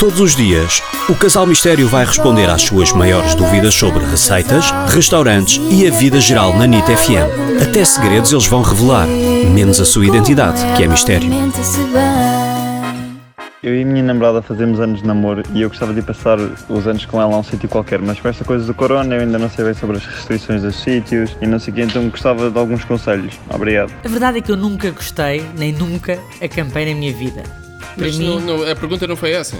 Todos os dias, o Casal Mistério vai responder às suas maiores dúvidas sobre receitas, restaurantes e a vida geral na NIT FM. Até segredos eles vão revelar, menos a sua identidade, que é mistério. Eu e a minha namorada fazemos anos de namoro e eu gostava de passar os anos com ela a um sítio qualquer, mas com esta coisa do corona eu ainda não sei bem sobre as restrições dos sítios e não sei o quê, então gostava de alguns conselhos. Obrigado. A verdade é que eu nunca gostei, nem nunca acampei na minha vida. Para Mas mim, não- não, a pergunta não foi essa.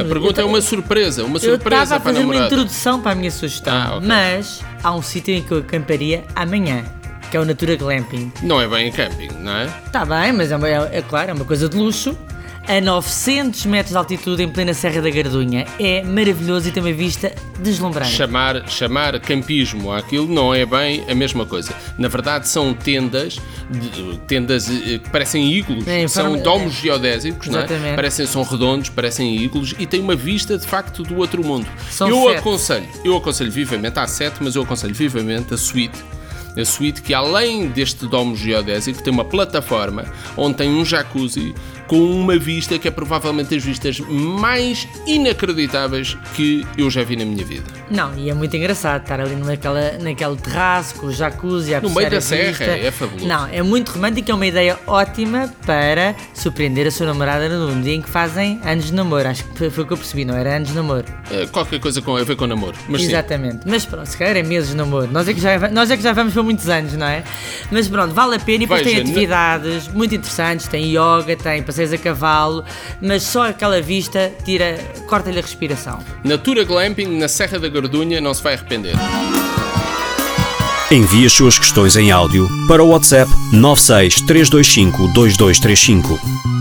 A pergunta é eu- uma surpresa, uma eu surpresa estava a para a fazer uma introdução para a minha sugestão, Ah, ok. mas há um sítio em que eu acamparia amanhã, que é o Natura Glamping. Não é bem camping, não é? Está bem, mas é, uma- é- é claro, é uma coisa de luxo. A 900 metros de altitude em plena Serra da Gardunha. É maravilhoso e tem uma vista deslumbrante. Chamar, chamar campismo àquilo não é bem a mesma coisa. Na verdade, são tendas, de- tendas eh, que parecem íglos, É, são forma- domos geodésicos, não é? Exatamente. Parecem, são redondos, parecem íglos e têm uma vista de facto do outro mundo. São eu sete. aconselho, eu aconselho vivamente, há sete, mas eu aconselho vivamente a suíte. A suíte que além deste domo geodésico tem uma plataforma onde tem um jacuzzi com uma vista que é provavelmente as vistas mais inacreditáveis que eu já vi na minha vida. Não, e é muito engraçado estar ali naquela, naquele terraço com o jacuzzi a No meio da serra, vista. é fabuloso. Não, é muito romântico, é uma ideia ótima para surpreender a sua namorada no dia em que fazem anos de namoro. Acho que foi o que eu percebi, não era anos de namoro. Eh, qualquer coisa com, a ver com namoro. Mas sim, Exatamente. Mas pronto, se calhar é meses de namoro. Nós é, que já, nós é que já vamos para muitos anos, não é? Mas pronto, vale a pena e depois tem Veja, atividades muito interessantes, tem yoga, tem a cavalo, mas só aquela vista tira, corta-lhe a respiração. Natura Glamping na Serra da Gardunha não se vai arrepender. Envie as suas questões em áudio para o WhatsApp 96 325 2235.